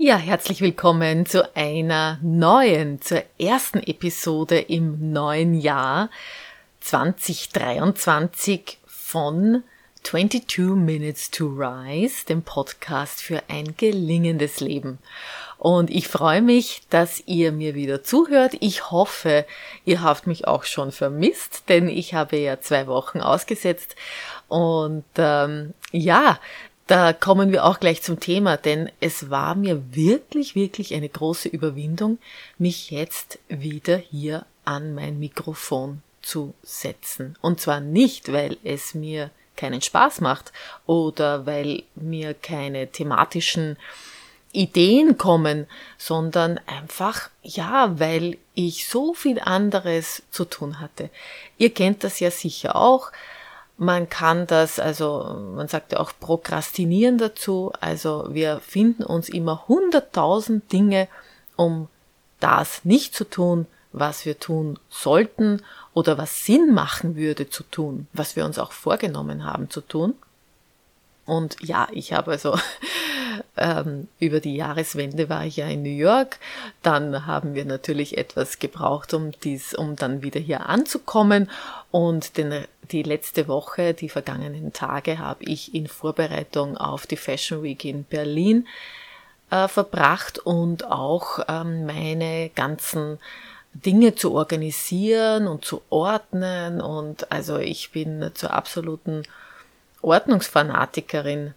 Ja, herzlich willkommen zu einer neuen, zur ersten Episode im neuen Jahr 2023 von 22 Minutes to Rise, dem Podcast für ein gelingendes Leben. Und ich freue mich, dass ihr mir wieder zuhört. Ich hoffe, ihr habt mich auch schon vermisst, denn ich habe ja zwei Wochen ausgesetzt. Und ähm, ja, da kommen wir auch gleich zum Thema, denn es war mir wirklich, wirklich eine große Überwindung, mich jetzt wieder hier an mein Mikrofon zu setzen. Und zwar nicht, weil es mir keinen Spaß macht oder weil mir keine thematischen Ideen kommen, sondern einfach, ja, weil ich so viel anderes zu tun hatte. Ihr kennt das ja sicher auch. Man kann das, also man sagt ja auch prokrastinieren dazu. Also wir finden uns immer hunderttausend Dinge, um das nicht zu tun, was wir tun sollten oder was Sinn machen würde zu tun, was wir uns auch vorgenommen haben zu tun. Und ja, ich habe also ähm, über die Jahreswende war ich ja in New York. Dann haben wir natürlich etwas gebraucht, um dies, um dann wieder hier anzukommen. Und den, die letzte Woche, die vergangenen Tage, habe ich in Vorbereitung auf die Fashion Week in Berlin äh, verbracht und auch ähm, meine ganzen Dinge zu organisieren und zu ordnen. Und also ich bin zur absoluten Ordnungsfanatikerin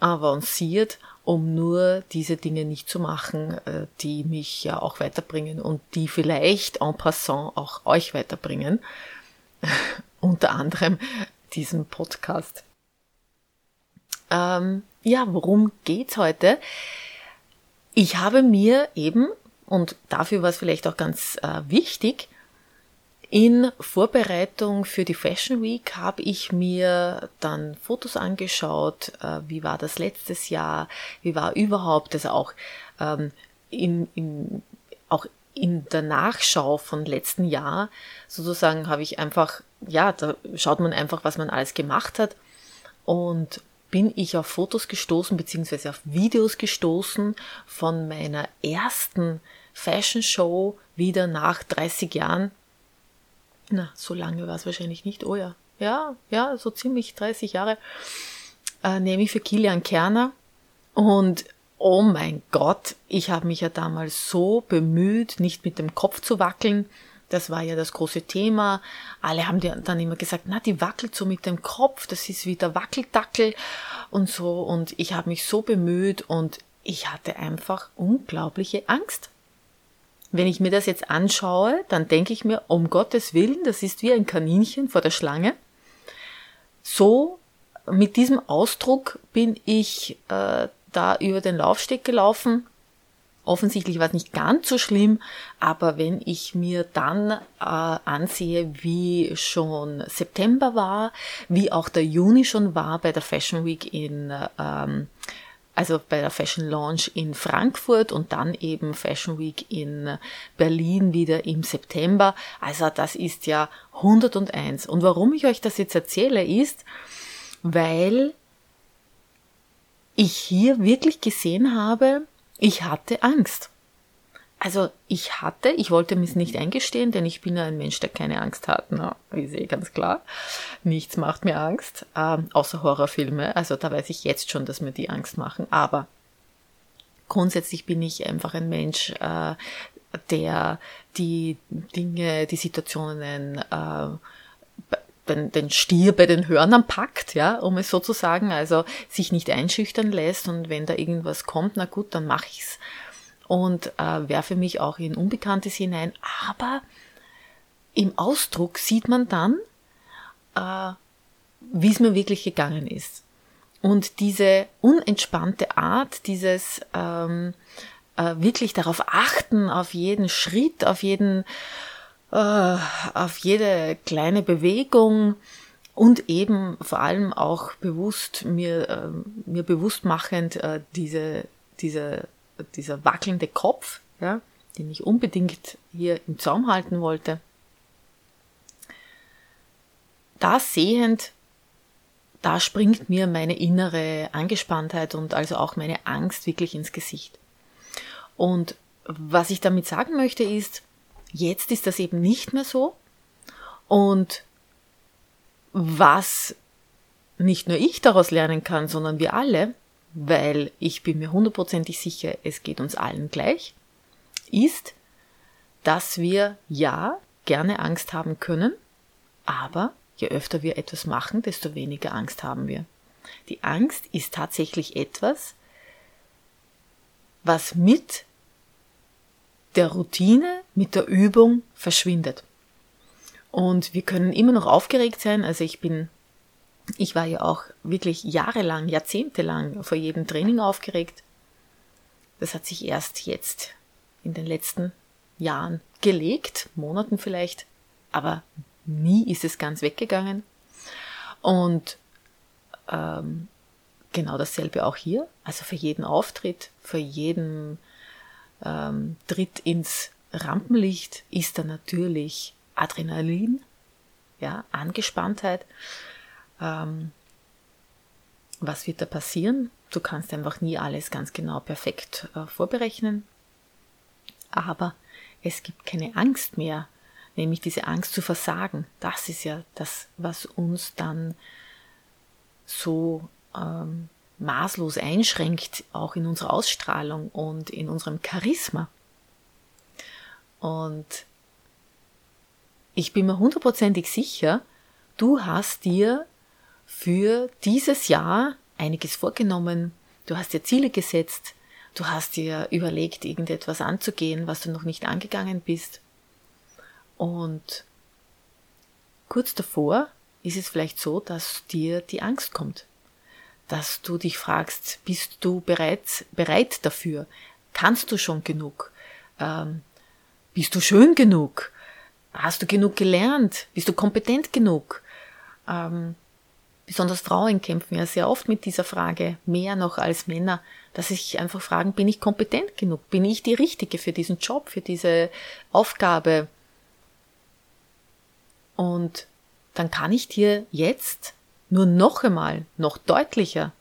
avanciert um nur diese Dinge nicht zu machen, äh, die mich ja auch weiterbringen und die vielleicht en passant auch euch weiterbringen. Unter anderem diesen Podcast. Ähm, ja, worum geht's heute? Ich habe mir eben, und dafür war es vielleicht auch ganz äh, wichtig, in Vorbereitung für die Fashion Week habe ich mir dann Fotos angeschaut, äh, wie war das letztes Jahr, wie war überhaupt, also auch ähm, in, in, auch in der Nachschau von letzten Jahr sozusagen habe ich einfach, ja, da schaut man einfach, was man alles gemacht hat und bin ich auf Fotos gestoßen, beziehungsweise auf Videos gestoßen von meiner ersten Fashion Show wieder nach 30 Jahren na, so lange war es wahrscheinlich nicht. Oh ja, ja, ja, so ziemlich 30 Jahre, äh, nämlich für Kilian Kerner. Und oh mein Gott, ich habe mich ja damals so bemüht, nicht mit dem Kopf zu wackeln. Das war ja das große Thema. Alle haben dann immer gesagt, na, die wackelt so mit dem Kopf, das ist wie der Wackeldackel und so. Und ich habe mich so bemüht und ich hatte einfach unglaubliche Angst. Wenn ich mir das jetzt anschaue, dann denke ich mir, um Gottes Willen, das ist wie ein Kaninchen vor der Schlange. So, mit diesem Ausdruck bin ich äh, da über den Laufsteg gelaufen. Offensichtlich war es nicht ganz so schlimm, aber wenn ich mir dann äh, ansehe, wie schon September war, wie auch der Juni schon war bei der Fashion Week in ähm, also bei der Fashion Launch in Frankfurt und dann eben Fashion Week in Berlin wieder im September. Also das ist ja 101. Und warum ich euch das jetzt erzähle, ist, weil ich hier wirklich gesehen habe, ich hatte Angst. Also ich hatte, ich wollte mir es nicht eingestehen, denn ich bin ja ein Mensch, der keine Angst hat. Na, ich sehe ganz klar. Nichts macht mir Angst, äh, außer Horrorfilme. Also da weiß ich jetzt schon, dass mir die Angst machen. Aber grundsätzlich bin ich einfach ein Mensch, äh, der die Dinge, die Situationen, äh, den, den Stier bei den Hörnern packt, ja, um es so zu sagen, also sich nicht einschüchtern lässt und wenn da irgendwas kommt, na gut, dann mache ich's und äh, werfe mich auch in Unbekanntes hinein. Aber im Ausdruck sieht man dann, äh, wie es mir wirklich gegangen ist. Und diese unentspannte Art, dieses ähm, äh, wirklich darauf achten, auf jeden Schritt, auf jeden, äh, auf jede kleine Bewegung und eben vor allem auch bewusst mir, äh, mir bewusst machend äh, diese, diese dieser wackelnde Kopf, ja, den ich unbedingt hier im Zaum halten wollte, da sehend, da springt mir meine innere Angespanntheit und also auch meine Angst wirklich ins Gesicht. Und was ich damit sagen möchte ist, jetzt ist das eben nicht mehr so. Und was nicht nur ich daraus lernen kann, sondern wir alle, weil ich bin mir hundertprozentig sicher, es geht uns allen gleich, ist, dass wir ja gerne Angst haben können, aber je öfter wir etwas machen, desto weniger Angst haben wir. Die Angst ist tatsächlich etwas, was mit der Routine, mit der Übung verschwindet. Und wir können immer noch aufgeregt sein. Also ich bin, ich war ja auch wirklich jahrelang, jahrzehntelang vor jedem Training aufgeregt. Das hat sich erst jetzt in den letzten Jahren gelegt, Monaten vielleicht, aber nie ist es ganz weggegangen. Und ähm, genau dasselbe auch hier. Also für jeden Auftritt, für jeden ähm, Tritt ins Rampenlicht ist da natürlich Adrenalin, ja, Angespanntheit. Ähm, was wird da passieren? Du kannst einfach nie alles ganz genau perfekt äh, vorberechnen. Aber es gibt keine Angst mehr, nämlich diese Angst zu versagen. Das ist ja das, was uns dann so ähm, maßlos einschränkt, auch in unserer Ausstrahlung und in unserem Charisma. Und ich bin mir hundertprozentig sicher, du hast dir für dieses Jahr einiges vorgenommen, du hast dir Ziele gesetzt, du hast dir überlegt, irgendetwas anzugehen, was du noch nicht angegangen bist. Und kurz davor ist es vielleicht so, dass dir die Angst kommt dass du dich fragst, bist du bereits bereit dafür? Kannst du schon genug? Ähm, bist du schön genug? Hast du genug gelernt? Bist du kompetent genug? Ähm, besonders Frauen kämpfen ja sehr oft mit dieser Frage, mehr noch als Männer, dass sich einfach fragen, bin ich kompetent genug? Bin ich die Richtige für diesen Job, für diese Aufgabe? Und dann kann ich dir jetzt nur noch einmal, noch deutlicher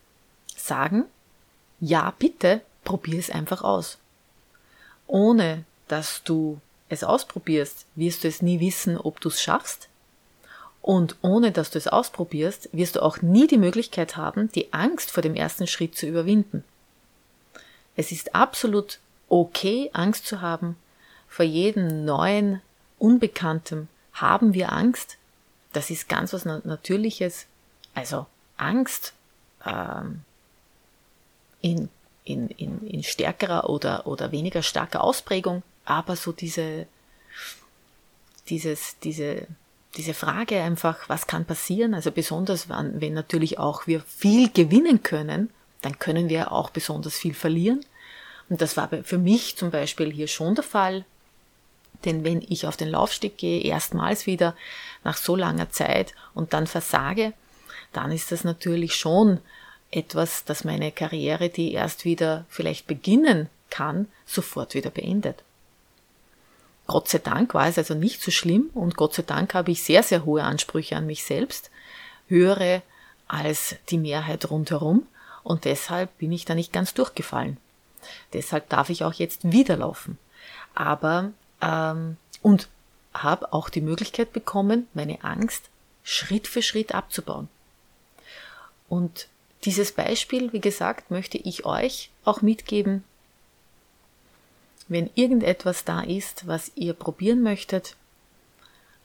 sagen, ja, bitte, probier es einfach aus. Ohne dass du es ausprobierst, wirst du es nie wissen, ob du es schaffst. Und ohne dass du es ausprobierst, wirst du auch nie die Möglichkeit haben, die Angst vor dem ersten Schritt zu überwinden. Es ist absolut okay, Angst zu haben. Vor jedem neuen, Unbekanntem haben wir Angst. Das ist ganz was Natürliches. Also Angst ähm, in, in, in, in stärkerer oder, oder weniger starker Ausprägung, aber so diese, dieses, diese, diese Frage einfach, was kann passieren, also besonders wenn, wenn natürlich auch wir viel gewinnen können, dann können wir auch besonders viel verlieren. Und das war für mich zum Beispiel hier schon der Fall. Denn wenn ich auf den Laufsteg gehe, erstmals wieder nach so langer Zeit und dann versage, dann ist das natürlich schon etwas, das meine Karriere, die erst wieder vielleicht beginnen kann, sofort wieder beendet. Gott sei Dank war es also nicht so schlimm und Gott sei Dank habe ich sehr, sehr hohe Ansprüche an mich selbst, höhere als die Mehrheit rundherum und deshalb bin ich da nicht ganz durchgefallen. Deshalb darf ich auch jetzt wieder laufen. Aber ähm, und habe auch die Möglichkeit bekommen, meine Angst Schritt für Schritt abzubauen. Und dieses Beispiel, wie gesagt, möchte ich euch auch mitgeben. Wenn irgendetwas da ist, was ihr probieren möchtet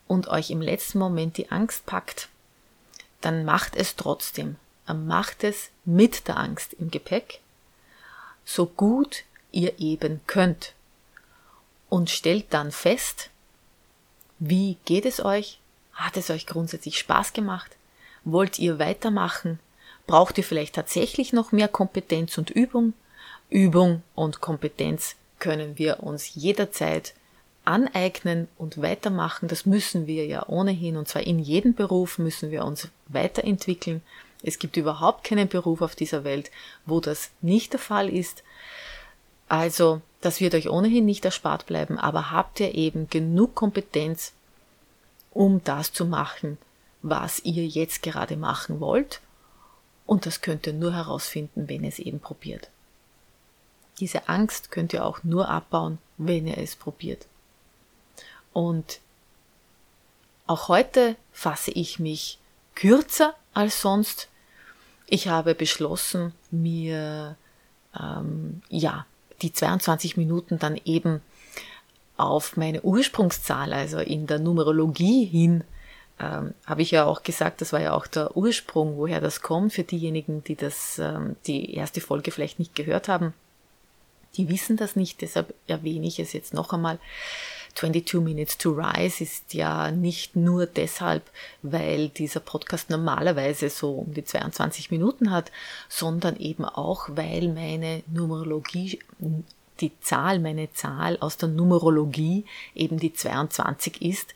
und euch im letzten Moment die Angst packt, dann macht es trotzdem. Macht es mit der Angst im Gepäck, so gut ihr eben könnt. Und stellt dann fest, wie geht es euch? Hat es euch grundsätzlich Spaß gemacht? Wollt ihr weitermachen? Braucht ihr vielleicht tatsächlich noch mehr Kompetenz und Übung? Übung und Kompetenz können wir uns jederzeit aneignen und weitermachen. Das müssen wir ja ohnehin. Und zwar in jedem Beruf müssen wir uns weiterentwickeln. Es gibt überhaupt keinen Beruf auf dieser Welt, wo das nicht der Fall ist. Also, das wird euch ohnehin nicht erspart bleiben, aber habt ihr eben genug Kompetenz, um das zu machen, was ihr jetzt gerade machen wollt und das könnt ihr nur herausfinden, wenn ihr es eben probiert. Diese Angst könnt ihr auch nur abbauen, wenn ihr es probiert. Und auch heute fasse ich mich kürzer als sonst. Ich habe beschlossen, mir ähm, ja die 22 Minuten dann eben auf meine Ursprungszahl, also in der Numerologie hin, ähm, habe ich ja auch gesagt, das war ja auch der Ursprung, woher das kommt, für diejenigen, die das, ähm, die erste Folge vielleicht nicht gehört haben. Die wissen das nicht, deshalb erwähne ich es jetzt noch einmal. 22 Minutes to Rise ist ja nicht nur deshalb, weil dieser Podcast normalerweise so um die 22 Minuten hat, sondern eben auch, weil meine Numerologie, die Zahl, meine Zahl aus der Numerologie eben die 22 ist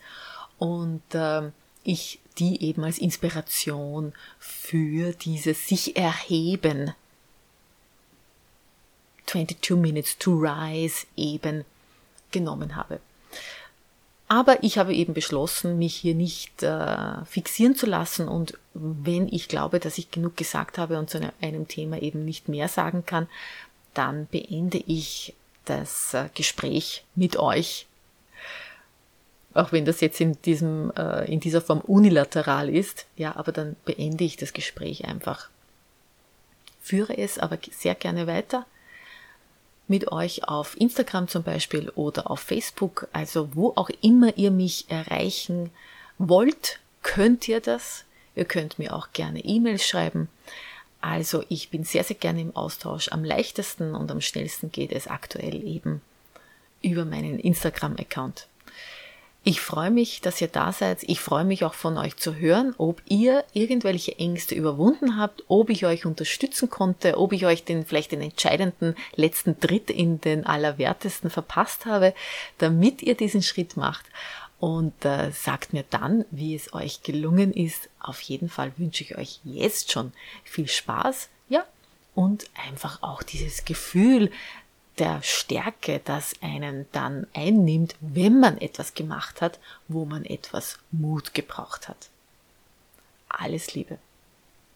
und äh, ich die eben als Inspiration für dieses sich erheben 22 Minutes to Rise eben genommen habe. Aber ich habe eben beschlossen, mich hier nicht äh, fixieren zu lassen und wenn ich glaube, dass ich genug gesagt habe und zu einem Thema eben nicht mehr sagen kann, dann beende ich das äh, Gespräch mit euch. Auch wenn das jetzt in diesem, äh, in dieser Form unilateral ist, ja, aber dann beende ich das Gespräch einfach. Führe es aber sehr gerne weiter mit euch auf Instagram zum Beispiel oder auf Facebook, also wo auch immer ihr mich erreichen wollt, könnt ihr das. Ihr könnt mir auch gerne E-Mails schreiben. Also ich bin sehr, sehr gerne im Austausch. Am leichtesten und am schnellsten geht es aktuell eben über meinen Instagram-Account. Ich freue mich, dass ihr da seid. Ich freue mich auch von euch zu hören, ob ihr irgendwelche Ängste überwunden habt, ob ich euch unterstützen konnte, ob ich euch den vielleicht den entscheidenden letzten Tritt in den Allerwertesten verpasst habe, damit ihr diesen Schritt macht. Und äh, sagt mir dann, wie es euch gelungen ist. Auf jeden Fall wünsche ich euch jetzt schon viel Spaß, ja, und einfach auch dieses Gefühl, der Stärke, das einen dann einnimmt, wenn man etwas gemacht hat, wo man etwas Mut gebraucht hat. Alles Liebe.